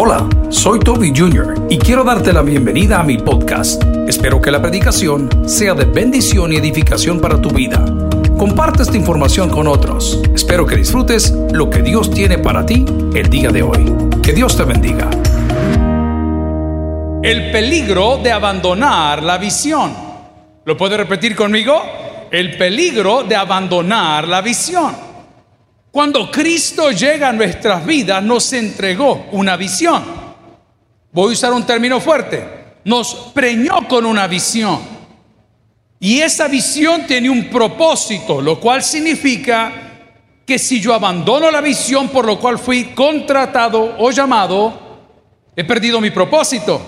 Hola, soy Toby Jr. y quiero darte la bienvenida a mi podcast. Espero que la predicación sea de bendición y edificación para tu vida. Comparte esta información con otros. Espero que disfrutes lo que Dios tiene para ti el día de hoy. Que Dios te bendiga. El peligro de abandonar la visión. ¿Lo puede repetir conmigo? El peligro de abandonar la visión. Cuando Cristo llega a nuestras vidas, nos entregó una visión. Voy a usar un término fuerte. Nos preñó con una visión. Y esa visión tiene un propósito, lo cual significa que si yo abandono la visión por lo cual fui contratado o llamado, he perdido mi propósito.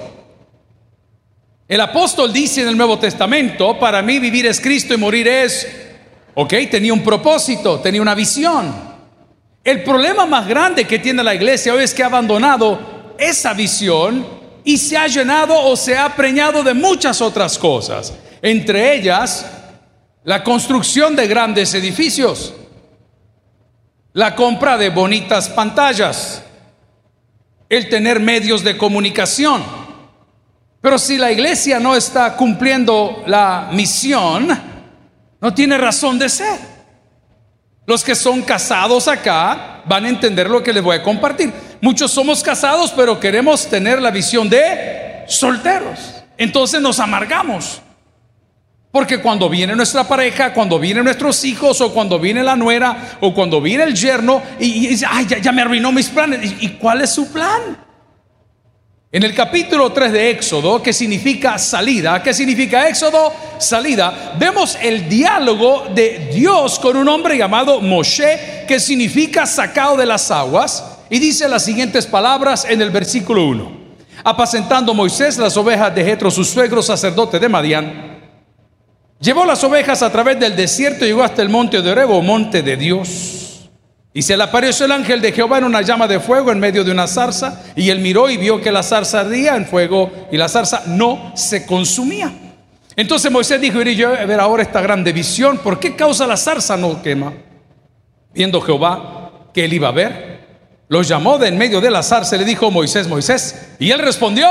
El apóstol dice en el Nuevo Testamento, para mí vivir es Cristo y morir es, ok, tenía un propósito, tenía una visión. El problema más grande que tiene la iglesia hoy es que ha abandonado esa visión y se ha llenado o se ha preñado de muchas otras cosas, entre ellas la construcción de grandes edificios, la compra de bonitas pantallas, el tener medios de comunicación. Pero si la iglesia no está cumpliendo la misión, no tiene razón de ser. Los que son casados acá van a entender lo que les voy a compartir. Muchos somos casados, pero queremos tener la visión de solteros. Entonces nos amargamos. Porque cuando viene nuestra pareja, cuando vienen nuestros hijos, o cuando viene la nuera, o cuando viene el yerno, y, dice, ay, ya, me arruinó mis planes. ¿Y cuál es su plan? En el capítulo 3 de Éxodo, que significa salida, ¿qué significa Éxodo? Salida. Vemos el diálogo de Dios con un hombre llamado Moshe, que significa sacado de las aguas, y dice las siguientes palabras en el versículo 1. Apacentando Moisés las ovejas de Jetro, su suegro sacerdote de Madián, llevó las ovejas a través del desierto y llegó hasta el monte de Orebo, monte de Dios. Y se le apareció el ángel de Jehová en una llama de fuego en medio de una zarza, y él miró y vio que la zarza ardía en fuego y la zarza no se consumía. Entonces Moisés dijo, iré yo a ver ahora esta grande visión, ¿por qué causa la zarza no quema? Viendo Jehová que él iba a ver, lo llamó de en medio de la zarza le dijo, Moisés, Moisés, y él respondió,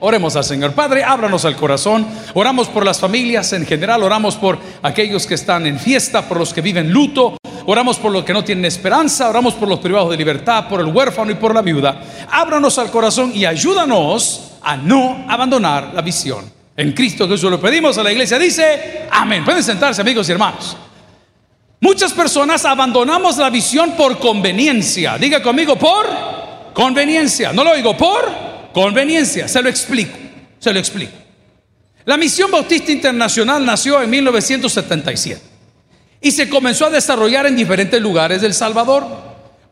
Oremos al Señor. Padre, ábranos al corazón. Oramos por las familias en general. Oramos por aquellos que están en fiesta, por los que viven luto oramos por los que no tienen esperanza, oramos por los privados de libertad, por el huérfano y por la viuda. Ábranos al corazón y ayúdanos a no abandonar la visión. En Cristo Jesús lo pedimos a la iglesia. Dice, amén. Pueden sentarse amigos y hermanos. Muchas personas abandonamos la visión por conveniencia. Diga conmigo, por conveniencia. No lo digo, por conveniencia. Se lo explico. Se lo explico. La Misión Bautista Internacional nació en 1977 y se comenzó a desarrollar en diferentes lugares del Salvador.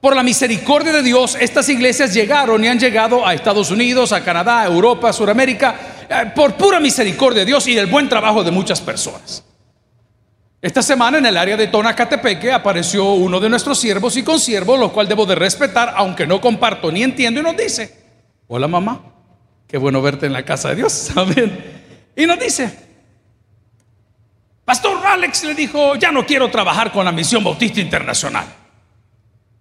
Por la misericordia de Dios, estas iglesias llegaron y han llegado a Estados Unidos, a Canadá, a Europa, a Sudamérica, eh, por pura misericordia de Dios y del buen trabajo de muchas personas. Esta semana en el área de Tonacatepeque apareció uno de nuestros siervos y consiervos, lo cual debo de respetar, aunque no comparto ni entiendo, y nos dice, hola mamá, qué bueno verte en la casa de Dios, amén. Y nos dice, Alex le dijo, ya no quiero trabajar con la Misión Bautista Internacional.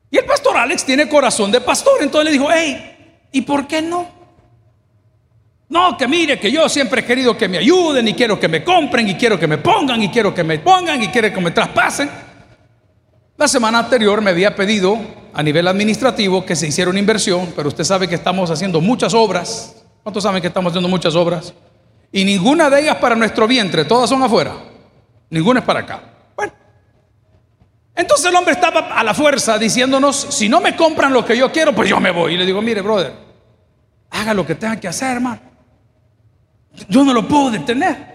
Y el pastor Alex tiene corazón de pastor, entonces le dijo, hey, ¿y por qué no? No, que mire, que yo siempre he querido que me ayuden y quiero que me compren y quiero que me pongan y quiero que me pongan y quiero que me traspasen. La semana anterior me había pedido a nivel administrativo que se hiciera una inversión, pero usted sabe que estamos haciendo muchas obras. ¿Cuántos saben que estamos haciendo muchas obras? Y ninguna de ellas para nuestro vientre, todas son afuera. Ninguna es para acá. Bueno. Entonces el hombre estaba a la fuerza diciéndonos, si no me compran lo que yo quiero, pues yo me voy. Y le digo, mire, brother, haga lo que tenga que hacer, hermano. Yo no lo puedo detener.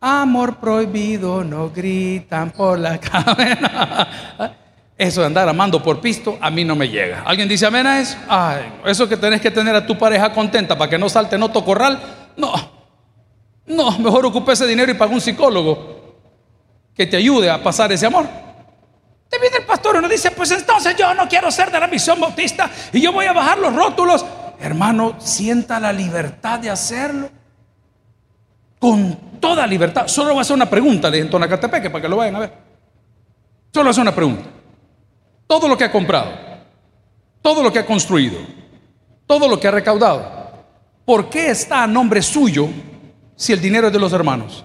Amor prohibido, no gritan por la cabeza. Eso de andar amando por pisto, a mí no me llega. ¿Alguien dice amén eso? Ay, eso que tenés que tener a tu pareja contenta para que no salte en otro corral. No, no, mejor ocupe ese dinero y pague un psicólogo que te ayude a pasar ese amor. Te viene el pastor y nos dice, pues entonces yo no quiero ser de la misión bautista y yo voy a bajar los rótulos. Hermano, sienta la libertad de hacerlo. Con toda libertad. Solo voy a hacer una pregunta en Tonacatepeque para que lo vayan a ver. Solo hacer una pregunta. Todo lo que ha comprado, todo lo que ha construido, todo lo que ha recaudado, ¿por qué está a nombre suyo si el dinero es de los hermanos?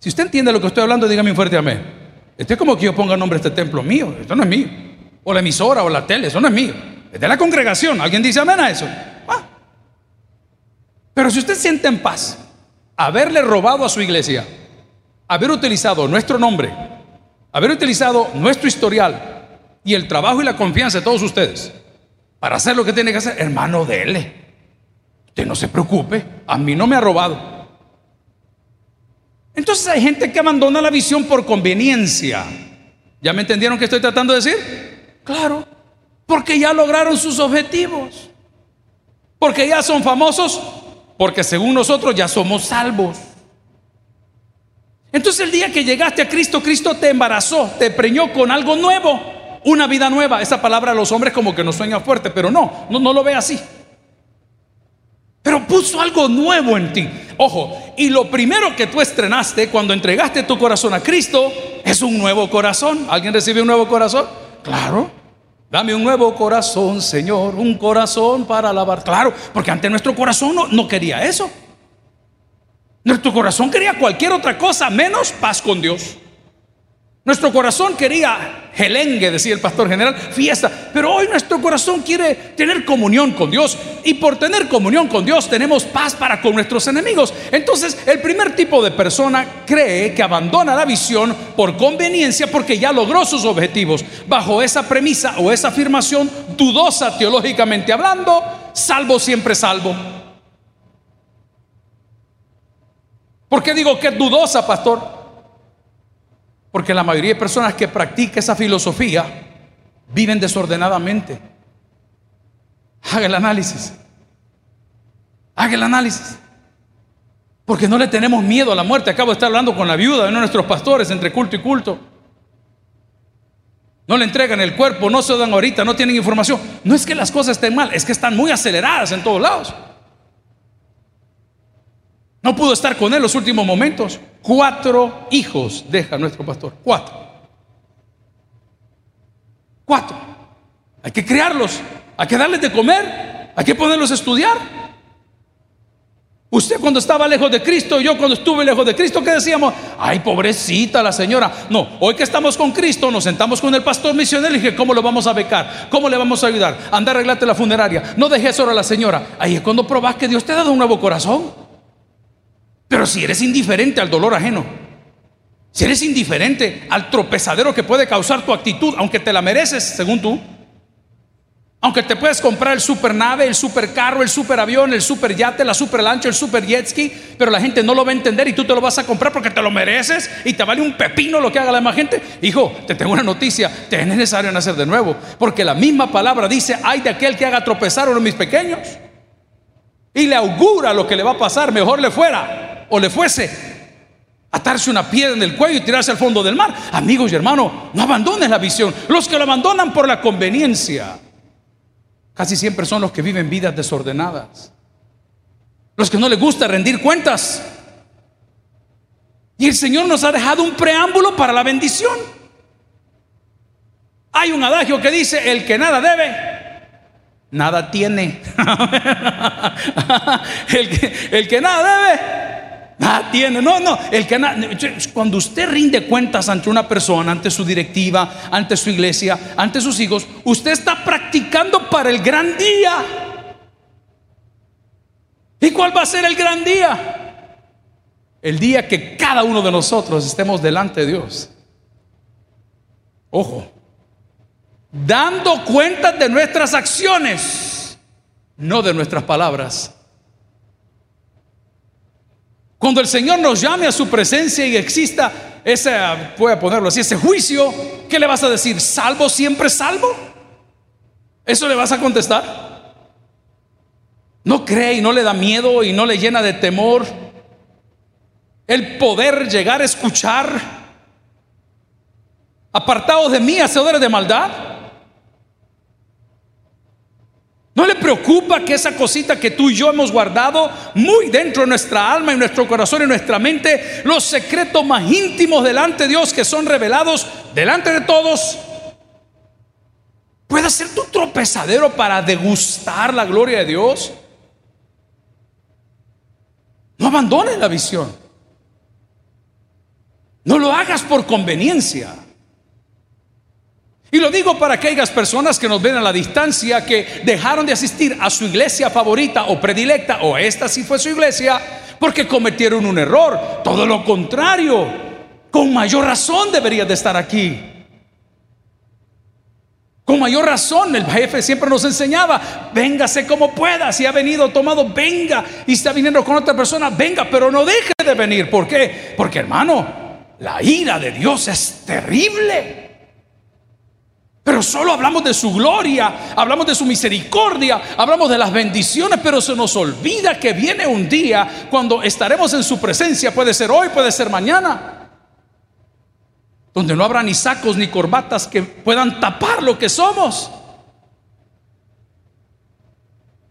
Si usted entiende lo que estoy hablando, dígame un fuerte amén. Esto es como que yo ponga nombre a este templo mío, esto no es mío. O la emisora o la tele, eso no es mío. Es de la congregación. ¿Alguien dice amén a eso? Ah. Pero si usted siente en paz haberle robado a su iglesia, haber utilizado nuestro nombre, haber utilizado nuestro historial y el trabajo y la confianza de todos ustedes para hacer lo que tiene que hacer, hermano, dele. Usted no se preocupe, a mí no me ha robado. Entonces hay gente que abandona la visión por conveniencia. ¿Ya me entendieron qué estoy tratando de decir? Claro, porque ya lograron sus objetivos. Porque ya son famosos, porque según nosotros ya somos salvos. Entonces el día que llegaste a Cristo, Cristo te embarazó, te preñó con algo nuevo, una vida nueva. Esa palabra a los hombres como que nos sueña fuerte, pero no, no, no lo ve así. Pero puso algo nuevo en ti. Ojo, y lo primero que tú estrenaste cuando entregaste tu corazón a Cristo es un nuevo corazón. ¿Alguien recibe un nuevo corazón? Claro. Dame un nuevo corazón, Señor, un corazón para alabar. Claro, porque antes nuestro corazón no quería eso. Nuestro corazón quería cualquier otra cosa menos paz con Dios. Nuestro corazón quería gelengue, decía el pastor general, fiesta, pero hoy nuestro corazón quiere tener comunión con Dios y por tener comunión con Dios tenemos paz para con nuestros enemigos. Entonces, el primer tipo de persona cree que abandona la visión por conveniencia porque ya logró sus objetivos. Bajo esa premisa o esa afirmación dudosa teológicamente hablando, salvo siempre salvo. ¿Por qué digo que es dudosa, pastor? Porque la mayoría de personas que practican esa filosofía viven desordenadamente. Haga el análisis. Haga el análisis. Porque no le tenemos miedo a la muerte. Acabo de estar hablando con la viuda de uno de nuestros pastores entre culto y culto. No le entregan el cuerpo, no se dan ahorita, no tienen información. No es que las cosas estén mal, es que están muy aceleradas en todos lados. No pudo estar con él los últimos momentos. Cuatro hijos deja nuestro pastor. Cuatro. Cuatro. Hay que criarlos. Hay que darles de comer. Hay que ponerlos a estudiar. Usted cuando estaba lejos de Cristo, yo cuando estuve lejos de Cristo, ¿qué decíamos? Ay, pobrecita la señora. No, hoy que estamos con Cristo, nos sentamos con el pastor misionero y dije, ¿cómo lo vamos a becar? ¿Cómo le vamos a ayudar? Anda a arreglarte la funeraria. No dejes solo a la señora. Ahí es cuando probás que Dios te ha dado un nuevo corazón. Pero si eres indiferente al dolor ajeno, si eres indiferente al tropezadero que puede causar tu actitud, aunque te la mereces, según tú, aunque te puedes comprar el super nave, el super carro, el super avión, el super yate, la super lancha, el super jet ski, pero la gente no lo va a entender y tú te lo vas a comprar porque te lo mereces y te vale un pepino lo que haga la demás gente. Hijo, te tengo una noticia, te es necesario nacer de nuevo, porque la misma palabra dice, hay de aquel que haga tropezar a uno de mis pequeños y le augura lo que le va a pasar, mejor le fuera o le fuese atarse una piedra en el cuello y tirarse al fondo del mar. Amigos y hermanos, no abandones la visión. Los que lo abandonan por la conveniencia, casi siempre son los que viven vidas desordenadas. Los que no les gusta rendir cuentas. Y el Señor nos ha dejado un preámbulo para la bendición. Hay un adagio que dice, el que nada debe, nada tiene. el, que, el que nada debe, Ah, tiene. No, no. El que cuando usted rinde cuentas ante una persona, ante su directiva, ante su iglesia, ante sus hijos, usted está practicando para el gran día. ¿Y cuál va a ser el gran día? El día que cada uno de nosotros estemos delante de Dios. Ojo, dando cuentas de nuestras acciones, no de nuestras palabras. Cuando el Señor nos llame a su presencia y exista ese, voy a ponerlo así, ese juicio, ¿qué le vas a decir? ¿Salvo siempre salvo? ¿Eso le vas a contestar? ¿No cree y no le da miedo y no le llena de temor el poder llegar a escuchar? Apartados de mí, hacedores de maldad. ¿No le preocupa que esa cosita que tú y yo hemos guardado muy dentro de nuestra alma y nuestro corazón y nuestra mente, los secretos más íntimos delante de Dios que son revelados delante de todos, pueda ser tu tropezadero para degustar la gloria de Dios. No abandones la visión. No lo hagas por conveniencia. Y lo digo para aquellas personas que nos ven a la distancia, que dejaron de asistir a su iglesia favorita o predilecta, o esta sí fue su iglesia, porque cometieron un error. Todo lo contrario, con mayor razón deberías de estar aquí. Con mayor razón, el jefe siempre nos enseñaba, véngase como pueda, si ha venido tomado, venga, y está viniendo con otra persona, venga, pero no deje de venir. ¿Por qué? Porque hermano, la ira de Dios es terrible. Pero solo hablamos de su gloria, hablamos de su misericordia, hablamos de las bendiciones, pero se nos olvida que viene un día cuando estaremos en su presencia, puede ser hoy, puede ser mañana, donde no habrá ni sacos ni corbatas que puedan tapar lo que somos.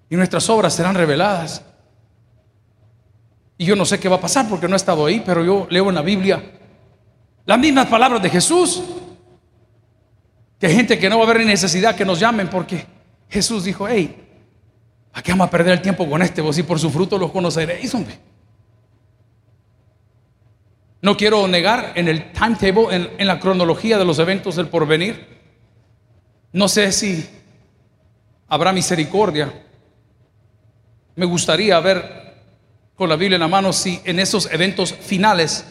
Y nuestras obras serán reveladas. Y yo no sé qué va a pasar porque no he estado ahí, pero yo leo en la Biblia las mismas palabras de Jesús. Que hay gente que no va a haber necesidad que nos llamen porque Jesús dijo, hey, ¿a qué vamos a perder el tiempo con este? Vos y por su fruto los conoceréis, hombre. No quiero negar en el timetable, en, en la cronología de los eventos del porvenir. No sé si habrá misericordia. Me gustaría ver con la Biblia en la mano si en esos eventos finales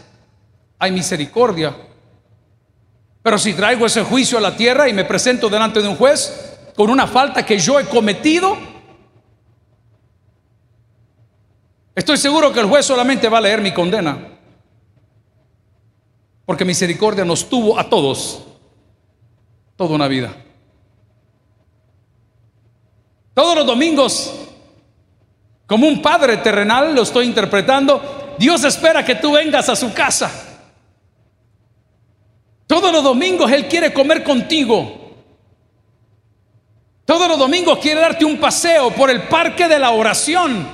hay misericordia. Pero si traigo ese juicio a la tierra y me presento delante de un juez con una falta que yo he cometido, estoy seguro que el juez solamente va a leer mi condena. Porque misericordia nos tuvo a todos toda una vida. Todos los domingos, como un padre terrenal, lo estoy interpretando, Dios espera que tú vengas a su casa todos los domingos Él quiere comer contigo. Todos los domingos quiere darte un paseo por el parque de la oración.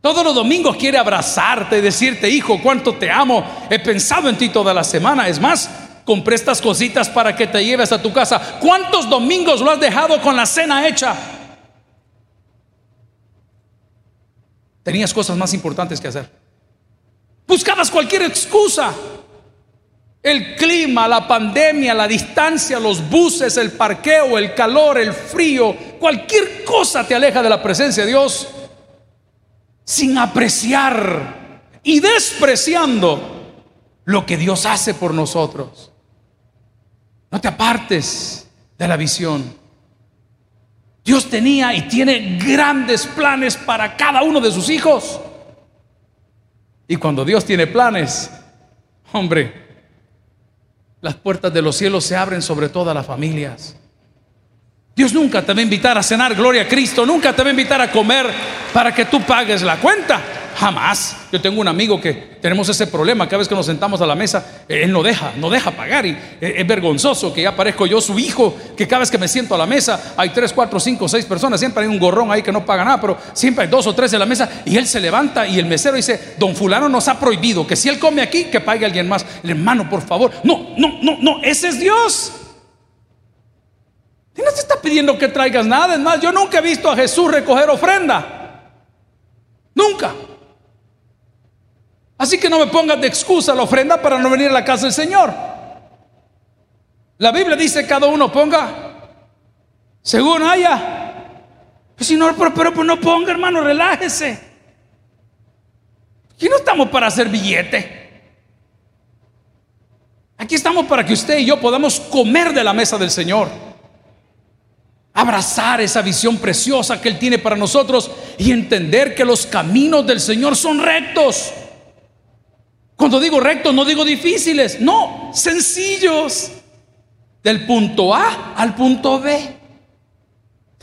Todos los domingos quiere abrazarte y decirte, hijo, cuánto te amo. He pensado en ti toda la semana. Es más, compré estas cositas para que te lleves a tu casa. ¿Cuántos domingos lo has dejado con la cena hecha? Tenías cosas más importantes que hacer. Buscabas cualquier excusa. El clima, la pandemia, la distancia, los buses, el parqueo, el calor, el frío, cualquier cosa te aleja de la presencia de Dios sin apreciar y despreciando lo que Dios hace por nosotros. No te apartes de la visión. Dios tenía y tiene grandes planes para cada uno de sus hijos. Y cuando Dios tiene planes, hombre, las puertas de los cielos se abren sobre todas las familias. Dios nunca te va a invitar a cenar, gloria a Cristo, nunca te va a invitar a comer para que tú pagues la cuenta. Jamás. Yo tengo un amigo que tenemos ese problema. Cada vez que nos sentamos a la mesa, él no deja, no deja pagar. Y eh, es vergonzoso que ya parezco yo su hijo, que cada vez que me siento a la mesa hay tres, cuatro, cinco, seis personas. Siempre hay un gorrón ahí que no paga nada, pero siempre hay dos o tres en la mesa. Y él se levanta y el mesero dice: Don Fulano nos ha prohibido que si él come aquí, que pague alguien más. El hermano, por favor. No, no, no, no. Ese es Dios. Y no te está pidiendo que traigas nada. Es más, yo nunca he visto a Jesús recoger ofrenda. Nunca. Así que no me pongas de excusa la ofrenda para no venir a la casa del Señor. La Biblia dice cada uno ponga según haya. Pues si no, pero, pero, no ponga, hermano, relájese. Aquí no estamos para hacer billete. Aquí estamos para que usted y yo podamos comer de la mesa del Señor. Abrazar esa visión preciosa que Él tiene para nosotros y entender que los caminos del Señor son rectos. Cuando digo rectos, no digo difíciles, no, sencillos. Del punto A al punto B.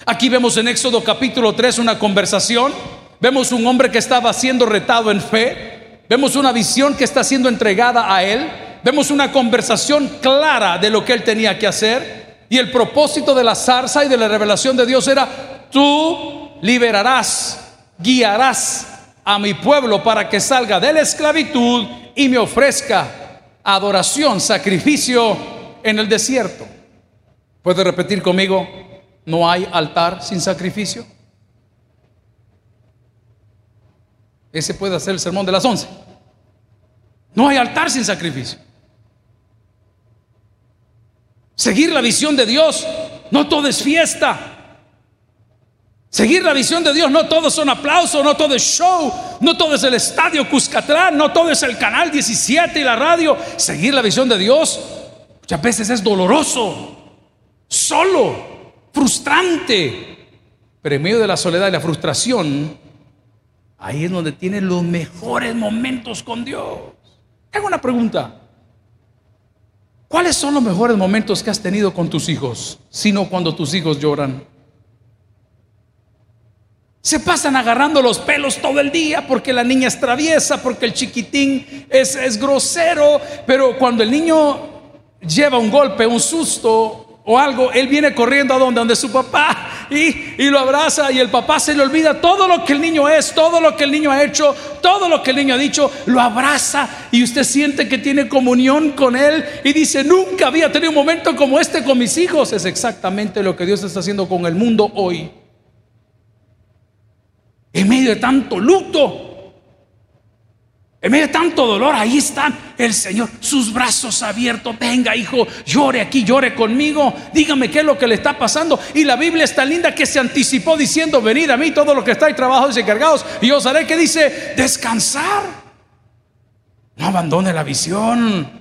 Aquí vemos en Éxodo capítulo 3 una conversación. Vemos un hombre que estaba siendo retado en fe. Vemos una visión que está siendo entregada a él. Vemos una conversación clara de lo que él tenía que hacer. Y el propósito de la zarza y de la revelación de Dios era, tú liberarás, guiarás a mi pueblo para que salga de la esclavitud y me ofrezca adoración, sacrificio en el desierto. ¿Puede repetir conmigo? No hay altar sin sacrificio. Ese puede ser el sermón de las once. No hay altar sin sacrificio. Seguir la visión de Dios, no todo es fiesta. Seguir la visión de Dios, no todo son aplausos, no todo es show, no todo es el estadio Cuscatlán, no todo es el canal 17 y la radio. Seguir la visión de Dios muchas veces es doloroso, solo, frustrante. Pero en medio de la soledad y la frustración, ahí es donde tienes los mejores momentos con Dios. Hago una pregunta. ¿Cuáles son los mejores momentos que has tenido con tus hijos? Sino cuando tus hijos lloran. Se pasan agarrando los pelos todo el día porque la niña es traviesa, porque el chiquitín es, es grosero, pero cuando el niño lleva un golpe, un susto, o algo, él viene corriendo a donde, donde su papá y, y, lo abraza y el papá se le olvida todo lo que el niño es, todo lo que el niño ha hecho, todo lo que el niño ha dicho, lo abraza y usted siente que tiene comunión con él y dice, nunca había tenido un momento como este con mis hijos. Es exactamente lo que Dios está haciendo con el mundo hoy. En medio de tanto luto, en medio de tanto dolor, ahí está el Señor, sus brazos abiertos. Venga, hijo, llore aquí, llore conmigo. Dígame qué es lo que le está pasando. Y la Biblia es tan linda que se anticipó diciendo: Venid a mí, todo lo que estáis trabajados y cargados, y os haré que dice: descansar. No abandone la visión.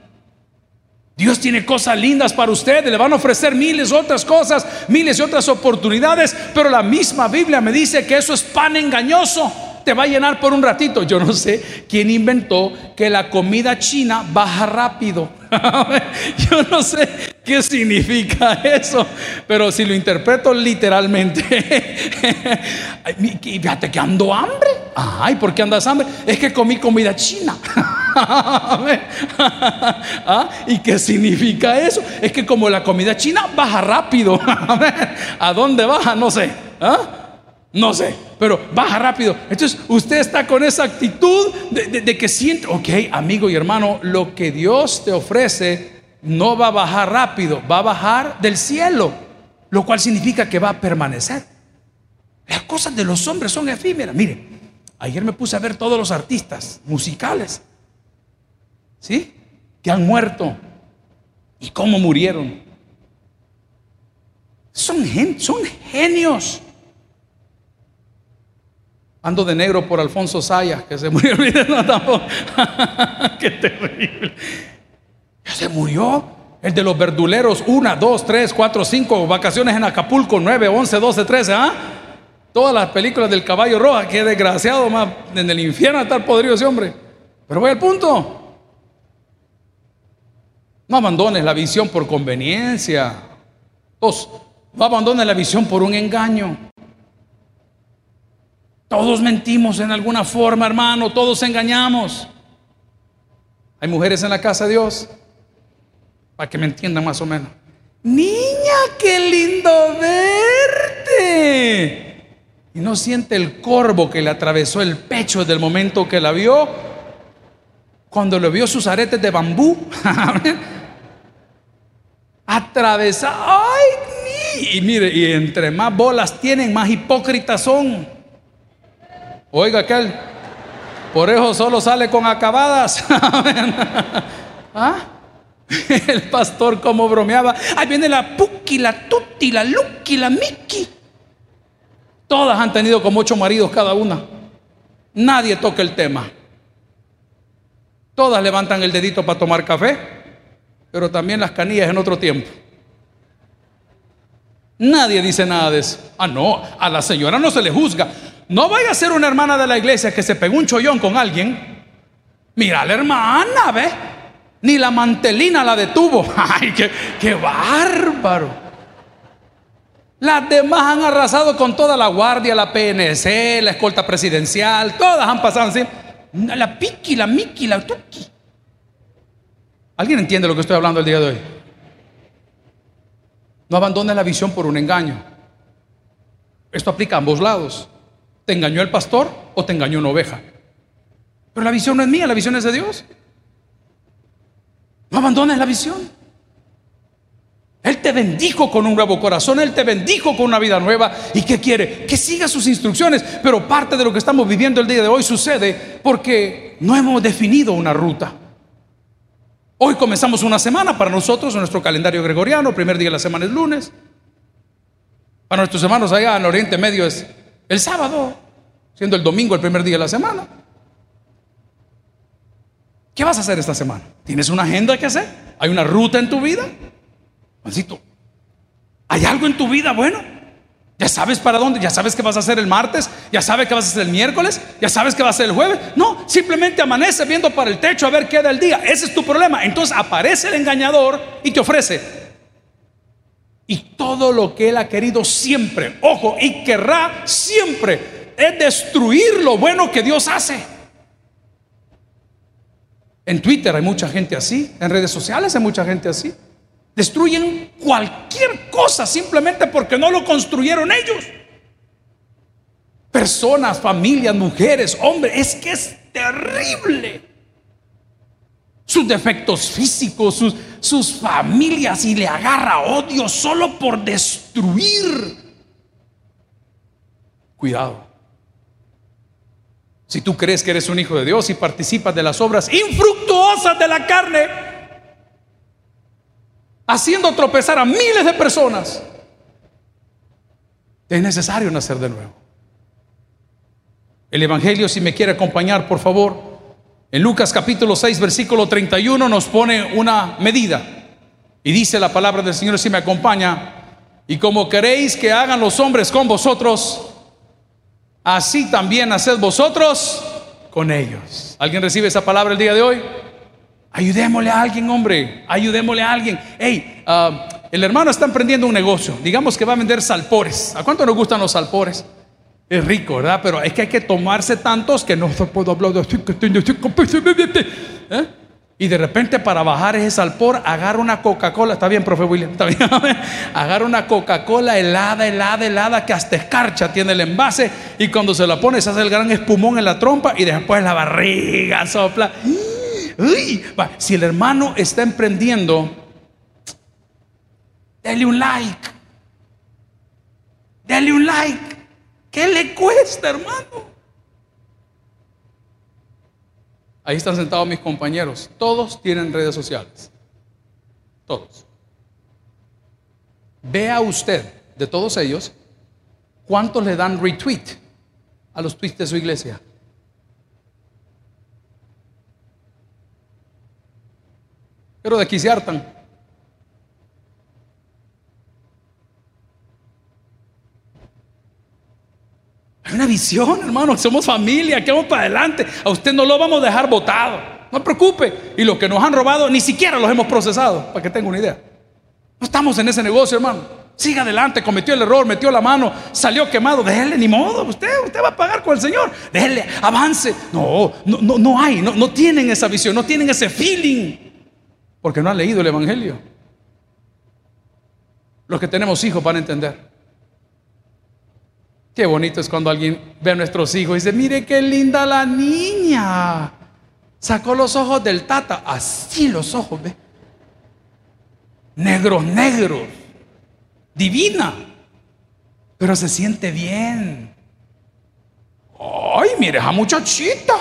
Dios tiene cosas lindas para usted, le van a ofrecer miles de otras cosas, miles de otras oportunidades, pero la misma Biblia me dice que eso es pan engañoso te va a llenar por un ratito. Yo no sé quién inventó que la comida china baja rápido. Yo no sé qué significa eso, pero si lo interpreto literalmente, fíjate que ando hambre. Ay, ¿por qué andas hambre? Es que comí comida china. ¿Ah? ¿Y qué significa eso? Es que como la comida china baja rápido. ¿A dónde baja? No sé. ¿Ah? No sé, pero baja rápido. Entonces usted está con esa actitud de, que siente, ok, amigo y hermano, lo que Dios te ofrece no va a bajar rápido, va a bajar del cielo, lo cual significa que va a permanecer. Las cosas de los hombres son efímeras. Mire, ayer me puse a ver todos los artistas musicales, ¿sí? Que han muerto y cómo murieron. Son, son genios. Ando de negro por Alfonso Sayas, que se murió. Qué terrible. Se murió. El de los verduleros, una, dos, tres, cuatro, cinco, vacaciones en Acapulco, nueve, once, doce, trece, ¿ah? Todas las películas del caballo roja, qué desgraciado, más en el infierno está podrido ese hombre. Pero voy al punto. No abandones la visión por conveniencia. Dos, no abandones la visión por un engaño. Todos mentimos en alguna forma, hermano, todos engañamos. Hay mujeres en la casa de Dios, para que me entiendan más o menos. Niña, qué lindo verte. Y no siente el corvo que le atravesó el pecho desde el momento que la vio. Cuando le vio sus aretes de bambú. Atravesa. ¡Ay! Y mire, y entre más bolas tienen, más hipócritas son. Oiga aquel, por eso solo sale con acabadas. ¿Ah? El pastor como bromeaba. Ahí viene la Puki, la Tuti, la Luki, la Miki. Todas han tenido como ocho maridos cada una. Nadie toca el tema. Todas levantan el dedito para tomar café, pero también las canillas en otro tiempo. Nadie dice nada de eso. Ah, no, a la señora no se le juzga. No vaya a ser una hermana de la iglesia que se pegó un chollón con alguien. Mira la hermana, ¿ve? Ni la mantelina la detuvo. ¡Ay, qué, qué bárbaro! Las demás han arrasado con toda la guardia, la PNC, la escolta presidencial, todas han pasado así. La piqui, la miki, la tuki. ¿Alguien entiende lo que estoy hablando el día de hoy? No abandones la visión por un engaño. Esto aplica a ambos lados. ¿Te engañó el pastor o te engañó una oveja? Pero la visión no es mía, la visión es de Dios. No abandones la visión. Él te bendijo con un nuevo corazón, Él te bendijo con una vida nueva. ¿Y qué quiere? Que siga sus instrucciones. Pero parte de lo que estamos viviendo el día de hoy sucede porque no hemos definido una ruta. Hoy comenzamos una semana para nosotros en nuestro calendario gregoriano, primer día de la semana es lunes. Para nuestros hermanos allá en Oriente Medio es el sábado, siendo el domingo el primer día de la semana. ¿Qué vas a hacer esta semana? ¿Tienes una agenda que hacer? ¿Hay una ruta en tu vida? Juancito, ¿hay algo en tu vida bueno? ¿Ya sabes para dónde? ¿Ya sabes qué vas a hacer el martes? ¿Ya sabes qué vas a hacer el miércoles? ¿Ya sabes qué va a hacer el jueves? No, simplemente amanece viendo para el techo a ver qué da el día. Ese es tu problema. Entonces aparece el engañador y te ofrece. Y todo lo que él ha querido siempre, ojo, y querrá siempre, es destruir lo bueno que Dios hace. En Twitter hay mucha gente así, en redes sociales hay mucha gente así. Destruyen cualquier cosa simplemente porque no lo construyeron ellos. Personas, familias, mujeres, hombres, es que es terrible. Sus defectos físicos, sus, sus familias y le agarra odio solo por destruir. Cuidado. Si tú crees que eres un hijo de Dios y participas de las obras infructuosas de la carne, haciendo tropezar a miles de personas, es necesario nacer de nuevo. El Evangelio, si me quiere acompañar, por favor, en Lucas capítulo 6, versículo 31 nos pone una medida. Y dice la palabra del Señor, si me acompaña, y como queréis que hagan los hombres con vosotros, así también haced vosotros con ellos. ¿Alguien recibe esa palabra el día de hoy? Ayudémosle a alguien, hombre. Ayudémosle a alguien. Hey, ah, el hermano está emprendiendo un negocio. Digamos que va a vender salpores. ¿A cuánto nos gustan los salpores? Es rico, ¿verdad? Pero es que hay que tomarse tantos que no se puede hablar de ¿Eh? Y de repente para bajar ese salpor, agarra una Coca-Cola. Está bien, profe William, está bien. agarra una Coca-Cola helada, helada, helada, que hasta escarcha tiene el envase. Y cuando se la pone, se hace el gran espumón en la trompa y después la barriga sopla si el hermano está emprendiendo, dale un like. Dale un like. ¿Qué le cuesta, hermano? Ahí están sentados mis compañeros. Todos tienen redes sociales. Todos. Vea usted de todos ellos cuántos le dan retweet a los tweets de su iglesia. Pero de aquí se hartan. Hay una visión, hermano, somos familia, que vamos para adelante. A usted no lo vamos a dejar votado. No se preocupe. Y lo que nos han robado ni siquiera los hemos procesado, para que tenga una idea. No estamos en ese negocio, hermano. Siga adelante, cometió el error, metió la mano, salió quemado, déjele, ni modo, usted, usted va a pagar con el Señor, déjele, avance. No, no, no, no hay, no, no tienen esa visión, no tienen ese feeling porque no han leído el Evangelio. Los que tenemos hijos van a entender. Qué bonito es cuando alguien ve a nuestros hijos y dice, mire qué linda la niña. Sacó los ojos del tata, así los ojos, ve. Negros, negros. Divina. Pero se siente bien. Ay, mire esa muchachita.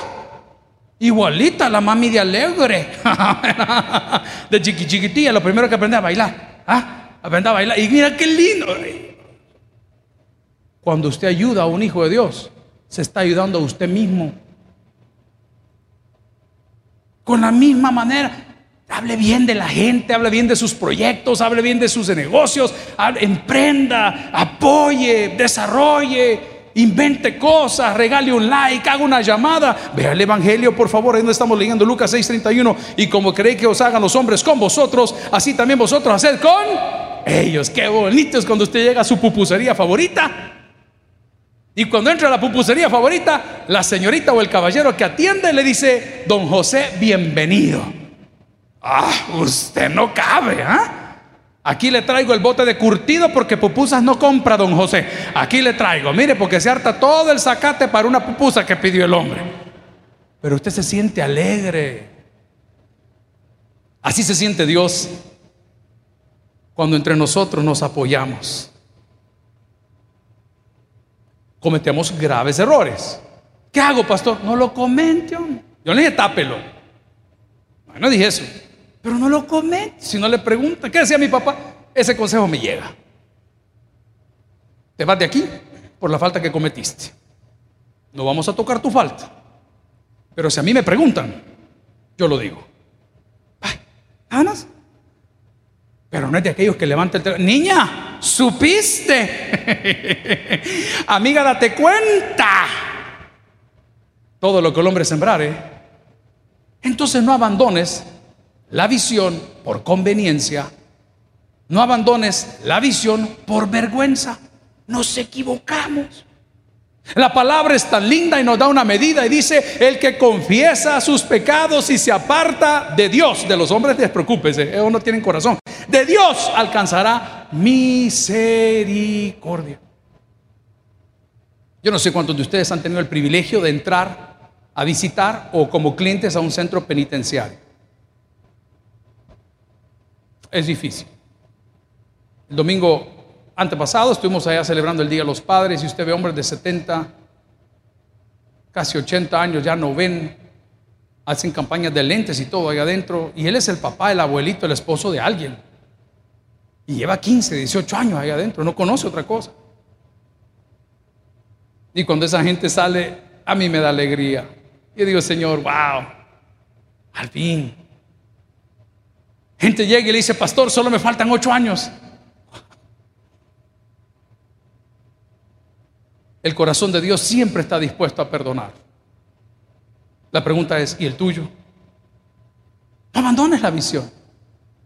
Igualita la mami de alegre. de chiqui chiquitilla, lo primero que aprende a bailar. ¿Ah? Aprende a bailar. Y mira qué lindo. Cuando usted ayuda a un hijo de Dios, se está ayudando a usted mismo. Con la misma manera, hable bien de la gente, hable bien de sus proyectos, hable bien de sus negocios, emprenda, apoye, desarrolle, invente cosas, regale un like, haga una llamada. Vea el Evangelio, por favor, ahí donde estamos leyendo Lucas 6:31. Y como queréis que os hagan los hombres con vosotros, así también vosotros haced con ellos. Qué bonito es cuando usted llega a su pupusería favorita. Y cuando entra a la pupusería favorita, la señorita o el caballero que atiende le dice, don José, bienvenido. Ah, usted no cabe, ¿ah? Aquí le traigo el bote de curtido porque pupusas no compra don José. Aquí le traigo, mire, porque se harta todo el zacate para una pupusa que pidió el hombre. Pero usted se siente alegre. Así se siente Dios. cuando entre nosotros nos apoyamos. Cometemos graves errores. ¿Qué hago, pastor? No lo comente. Yo le dije, tápelo. No dije eso. Pero no lo comente. Si no le pregunta, ¿qué decía mi papá? Ese consejo me llega. Te vas de aquí por la falta que cometiste. No vamos a tocar tu falta. Pero si a mí me preguntan, yo lo digo. ¿Anas? Pero no es de aquellos que levantan el teléfono. Niña, supiste. Amiga, date cuenta. Todo lo que el hombre sembrare. Entonces no abandones la visión por conveniencia. No abandones la visión por vergüenza. Nos equivocamos. La palabra es tan linda y nos da una medida y dice, el que confiesa sus pecados y se aparta de Dios, de los hombres despreocúpese, ellos no tienen corazón, de Dios alcanzará misericordia. Yo no sé cuántos de ustedes han tenido el privilegio de entrar a visitar o como clientes a un centro penitenciario. Es difícil. El domingo antepasado estuvimos allá celebrando el Día de los Padres y usted ve hombres de 70, casi 80 años, ya no ven, hacen campañas de lentes y todo allá adentro. Y él es el papá, el abuelito, el esposo de alguien. Y lleva 15, 18 años allá adentro, no conoce otra cosa. Y cuando esa gente sale, a mí me da alegría. Yo digo, Señor, wow, al fin. Gente llega y le dice, pastor, solo me faltan ocho años. El corazón de Dios siempre está dispuesto a perdonar. La pregunta es, ¿y el tuyo? No abandones la visión.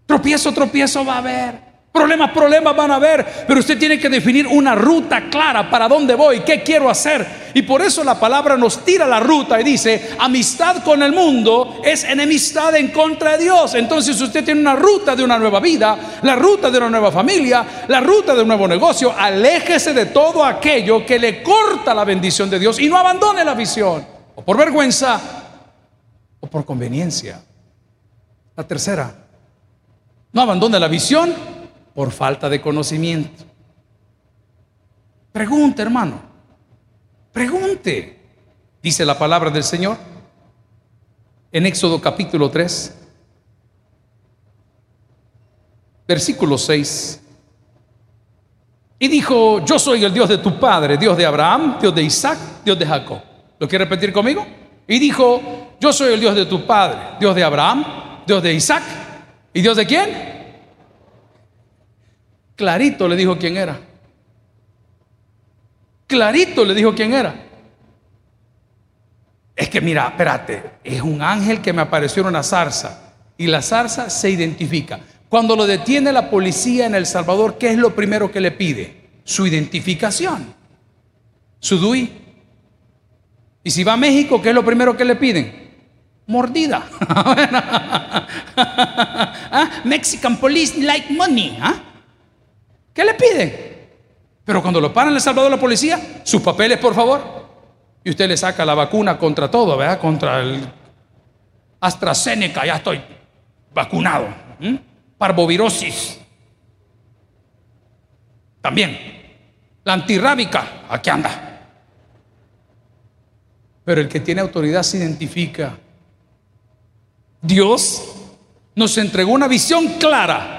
Tropiezo, tropiezo va a haber. Problemas, problemas van a haber, pero usted tiene que definir una ruta clara para dónde voy, qué quiero hacer. Y por eso la palabra nos tira la ruta y dice, amistad con el mundo es enemistad en contra de Dios. Entonces usted tiene una ruta de una nueva vida, la ruta de una nueva familia, la ruta de un nuevo negocio. Aléjese de todo aquello que le corta la bendición de Dios y no abandone la visión, o por vergüenza, o por conveniencia. La tercera, no abandone la visión por falta de conocimiento. Pregunte, hermano. Pregunte. Dice la palabra del Señor en Éxodo capítulo 3, versículo 6. Y dijo, yo soy el Dios de tu padre, Dios de Abraham, Dios de Isaac, Dios de Jacob. ¿Lo quiere repetir conmigo? Y dijo, yo soy el Dios de tu padre, Dios de Abraham, Dios de Isaac, ¿y Dios de quién? Clarito le dijo quién era. Clarito le dijo quién era. Es que mira, espérate, es un ángel que me apareció en una zarza y la zarza se identifica. Cuando lo detiene la policía en El Salvador, ¿qué es lo primero que le pide? Su identificación, su DUI. Y si va a México, ¿qué es lo primero que le piden? Mordida. ¿Ah? Mexican police like money. ¿ah? ¿Qué le piden? Pero cuando lo paran en El Salvador la policía, sus papeles, por favor. Y usted le saca la vacuna contra todo, ¿verdad? Contra el AstraZeneca, ya estoy vacunado. Parvovirosis. También. La antirrábica, aquí anda. Pero el que tiene autoridad se identifica. Dios nos entregó una visión clara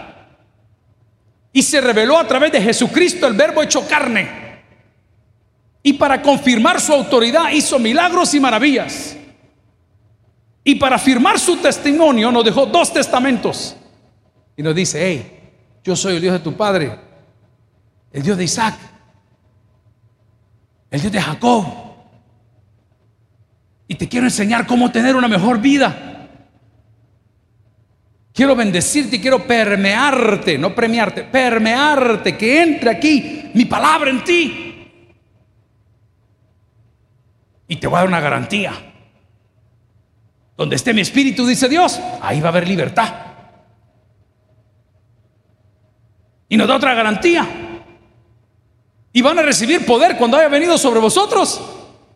y se reveló a través de Jesucristo el verbo hecho carne. Y para confirmar su autoridad hizo milagros y maravillas. Y para firmar su testimonio nos dejó dos testamentos. Y nos dice, hey, yo soy el Dios de tu padre, el Dios de Isaac, el Dios de Jacob. Y te quiero enseñar cómo tener una mejor vida. Quiero bendecirte y quiero permearte, no premiarte, permearte, que entre aquí mi palabra en ti. Y te voy a dar una garantía. Donde esté mi espíritu, dice Dios, ahí va a haber libertad. Y nos da otra garantía. Y van a recibir poder cuando haya venido sobre vosotros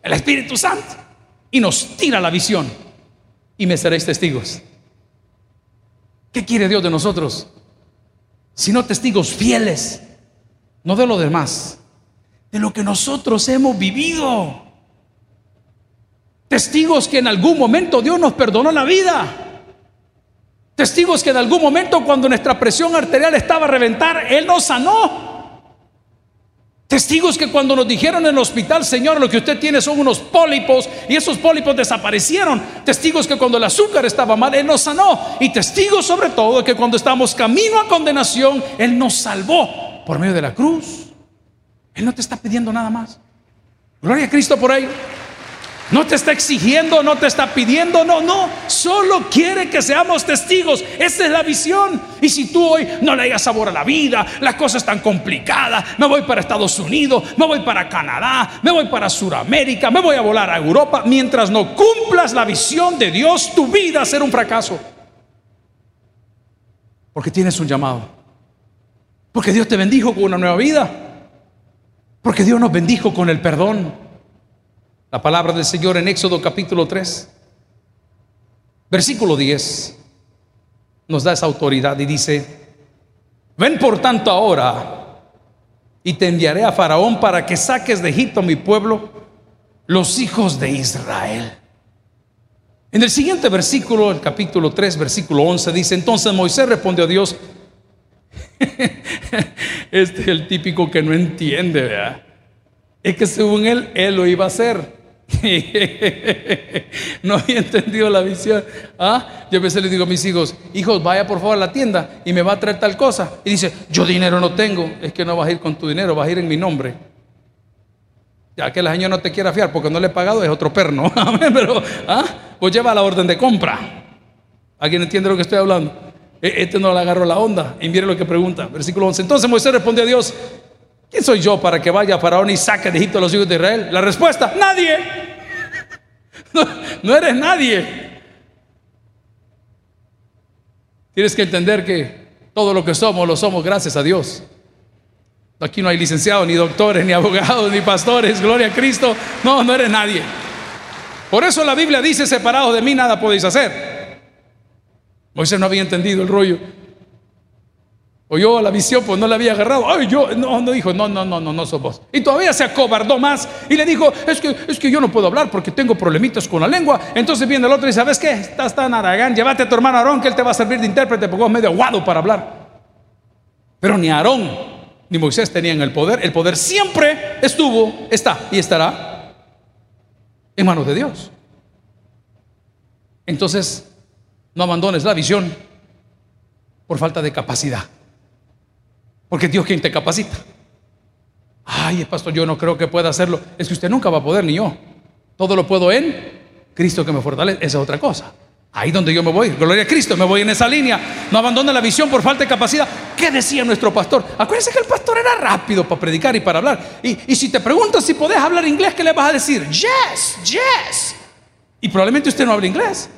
el Espíritu Santo. Y nos tira la visión. Y me seréis testigos. ¿Qué quiere Dios de nosotros? sino testigos fieles, no de lo demás, de lo que nosotros hemos vivido. Testigos que en algún momento Dios nos perdonó la vida. Testigos que en algún momento cuando nuestra presión arterial estaba a reventar, Él nos sanó. Testigos que cuando nos dijeron en el hospital, Señor, lo que usted tiene son unos pólipos y esos pólipos desaparecieron. Testigos que cuando el azúcar estaba mal, Él nos sanó. Y testigos sobre todo que cuando estamos camino a condenación, Él nos salvó por medio de la cruz. Él no te está pidiendo nada más. Gloria a Cristo por ahí. No te está exigiendo, no te está pidiendo, no, no. Solo quiere que seamos testigos. Esa es la visión. Y si tú hoy no le hayas sabor a la vida, la cosa es tan complicada, me voy para Estados Unidos, me voy para Canadá, me voy para Sudamérica, me voy a volar a Europa, mientras no cumplas la visión de Dios, tu vida será un fracaso. Porque tienes un llamado. Porque Dios te bendijo con una nueva vida. Porque Dios nos bendijo con el perdón. La palabra del Señor en Éxodo capítulo 3, versículo 10, nos da esa autoridad y dice, ven por tanto ahora y te enviaré a Faraón para que saques de Egipto mi pueblo, los hijos de Israel. En el siguiente versículo, el capítulo 3, versículo 11, dice, entonces Moisés respondió a Dios, este es el típico que no entiende, ¿verdad? Es que según él, él lo iba a hacer. no había entendido la visión. ¿Ah? Yo a veces les digo a mis hijos, hijos, vaya por favor a la tienda y me va a traer tal cosa. Y dice, yo dinero no tengo. Es que no vas a ir con tu dinero, vas a ir en mi nombre. Ya que el año no te quiera fiar porque no le he pagado, es otro perno. Pero, ¿ah? Pues lleva la orden de compra. ¿Alguien entiende lo que estoy hablando? E, este no le agarró la onda. Y mire lo que pregunta. Versículo 11. Entonces Moisés respondió a Dios, ¿Quién soy yo para que vaya Faraón y saque de Egipto a los hijos de Israel? La respuesta, nadie. No, eres nadie. Tienes que entender que todo lo que somos lo somos gracias a Dios. Aquí no hay licenciados, ni doctores, ni abogados, ni pastores. Gloria a Cristo. No, no eres nadie. Por eso la Biblia dice, separados de mí nada podéis hacer. Moisés no había entendido el rollo. Oyó la visión, pues no la había agarrado. Ay, yo, no, no dijo, no, no, no, no, no sos vos. Y todavía se acobardó más y le dijo, es que, es que yo no puedo hablar porque tengo problemitas con la lengua. Entonces viene el otro y dice, ¿sabes qué? Estás tan aragán, llévate a tu hermano Aarón que él te va a servir de intérprete porque es medio aguado para hablar. Pero ni Aarón ni Moisés tenían el poder. El poder siempre estuvo, está y estará en manos de Dios. Entonces, no abandones la visión por falta de capacidad. Porque Dios quien te capacita. Ay, pastor, yo no creo que pueda hacerlo. Es que usted nunca va a poder, ni yo. Todo lo puedo en Cristo que me fortalece. Esa es otra cosa. Ahí donde yo me voy, gloria a Cristo, me voy en esa línea. No abandone la visión por falta de capacidad. ¿Qué decía nuestro pastor? Acuérdense que el pastor era rápido para predicar y para hablar. Y, si te preguntas si podés hablar inglés, ¿qué le vas a decir? Yes, yes. Y probablemente usted no habla inglés.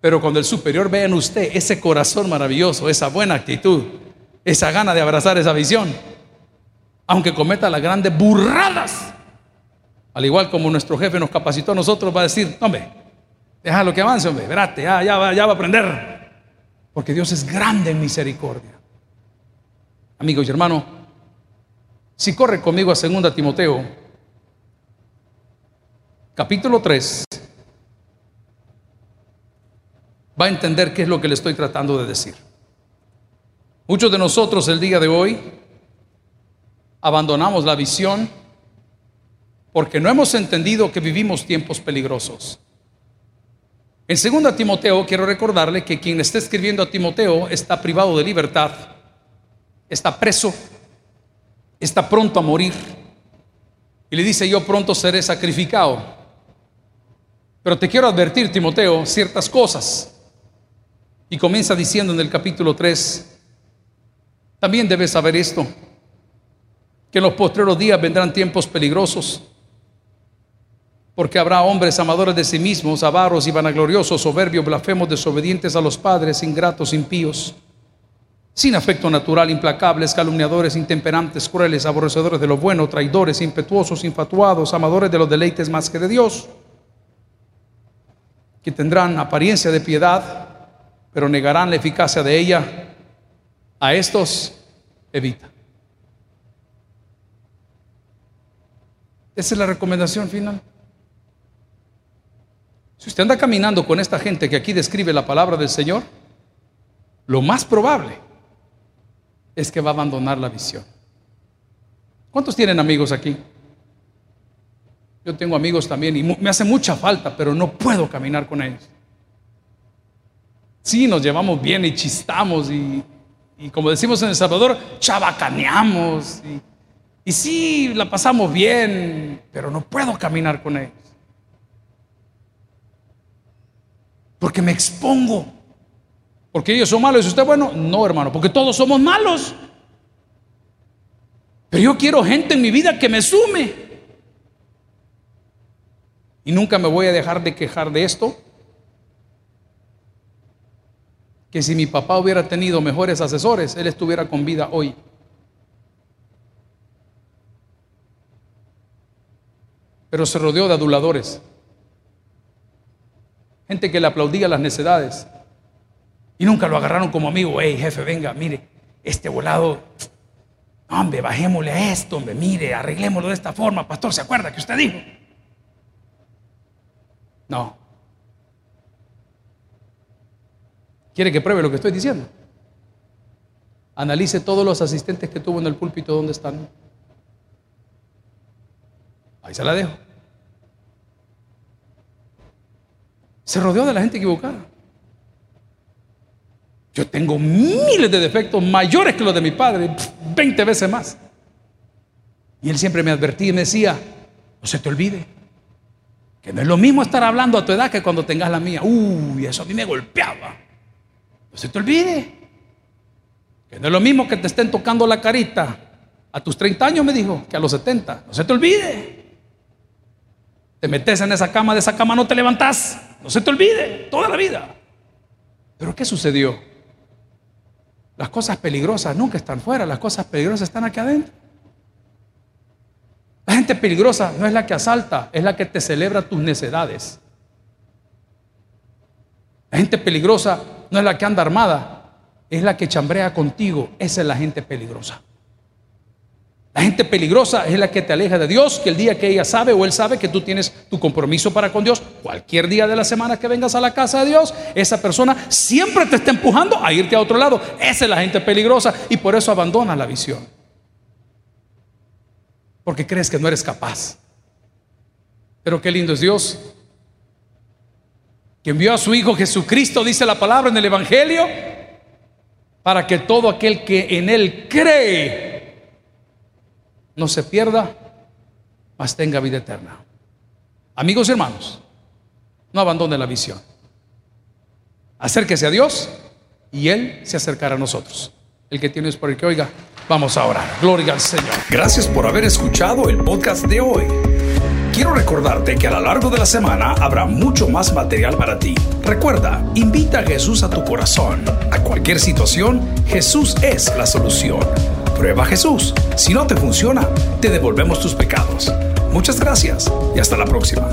Pero cuando el superior vea en usted ese corazón maravilloso, esa buena actitud, esa gana de abrazar esa visión, aunque cometa las grandes burradas. Al igual como nuestro jefe nos capacitó a nosotros, va a decir, hombre, déjalo que avance, hombre, verate, ya, ya, va, ya va a aprender. Porque Dios es grande en misericordia. Amigos y hermanos, si corre conmigo a 2 Timoteo, capítulo 3, va a entender qué es lo que le estoy tratando de decir. Muchos de nosotros el día de hoy abandonamos la visión porque no hemos entendido que vivimos tiempos peligrosos. En 2 Timoteo quiero recordarle que quien está escribiendo a Timoteo está privado de libertad, está preso, está pronto a morir. Y le dice, yo pronto seré sacrificado. Pero te quiero advertir, Timoteo, ciertas cosas. Y comienza diciendo en el capítulo 3, también debes saber esto, que en los postreros días vendrán tiempos peligrosos, porque habrá hombres amadores de sí mismos, avaros y vanagloriosos, soberbios, blasfemos, desobedientes a los padres, ingratos, impíos, sin afecto natural, implacables, calumniadores, intemperantes, crueles, aborrecedores de lo bueno, traidores, impetuosos, infatuados, amadores de los deleites más que de Dios, que tendrán apariencia de piedad, pero negarán la eficacia de ella A estos evita. Esa es la recomendación final. Si usted anda caminando con esta gente que aquí describe la palabra del Señor, lo más probable es que va a abandonar la visión. ¿Cuántos tienen amigos aquí? Yo tengo amigos también y me hace mucha falta, pero no puedo caminar con ellos. Sí, nos llevamos bien y chistamos y, como decimos en El Salvador, chabacaneamos. Y, y sí, la pasamos bien, pero no puedo caminar con ellos. Porque me expongo. Porque ellos son malos y usted bueno. No, hermano, porque todos somos malos. Pero yo quiero gente en mi vida que me sume. Y nunca me voy a dejar de quejar de esto. Que si mi papá hubiera tenido mejores asesores, él estuviera con vida hoy. Pero se rodeó de aduladores. Gente que le aplaudía las necedades. Y nunca lo agarraron como amigo. Hey, jefe, venga, mire, este volado. Hombre, bajémosle a esto, hombre, mire, arreglémoslo de esta forma. Pastor, ¿se acuerda que usted dijo? No. ¿Quiere que pruebe lo que estoy diciendo? Analice todos los asistentes que tuvo en el púlpito, ¿dónde están? Ahí se la dejo. Se rodeó de la gente equivocada. Yo tengo miles de defectos mayores que los de mi padre, 20 veces más. Y él siempre me advertía y me decía, no se te olvide, que no es lo mismo estar hablando a tu edad que cuando tengas la mía. Uy, eso a mí me golpeaba. No se te olvide. Que no es lo mismo que te estén tocando la carita a tus 30 años, me dijo, que a los 70. No se te olvide. Te metes en esa cama, de esa cama no te levantas. No se te olvide, toda la vida. Pero ¿qué sucedió? Las cosas peligrosas nunca están fuera, las cosas peligrosas están aquí adentro. La gente peligrosa no es la que asalta, es la que te celebra tus necedades. La gente peligrosa no es la que anda armada, es la que chambrea contigo. Esa es la gente peligrosa. La gente peligrosa es la que te aleja de Dios, que el día que ella sabe o él sabe que tú tienes tu compromiso para con Dios, cualquier día de la semana que vengas a la casa de Dios, esa persona siempre te está empujando a irte a otro lado. Esa es la gente peligrosa y por eso abandona la visión porque crees que no eres capaz. Pero qué lindo es Dios, que envió a su Hijo Jesucristo, dice la palabra en el Evangelio, para que todo aquel que en Él cree no se pierda, mas tenga vida eterna. Amigos y hermanos, no abandone la visión. Acérquese a Dios y Él se acercará a nosotros. El que tiene es por el que oiga. Vamos a orar. Gloria al Señor. Gracias por haber escuchado el podcast de hoy. Quiero recordarte que a lo largo de la semana habrá mucho más material para ti. Recuerda, invita a Jesús a tu corazón. A cualquier situación, Jesús es la solución. Prueba a Jesús. Si no te funciona, te devolvemos tus pecados. Muchas gracias y hasta la próxima.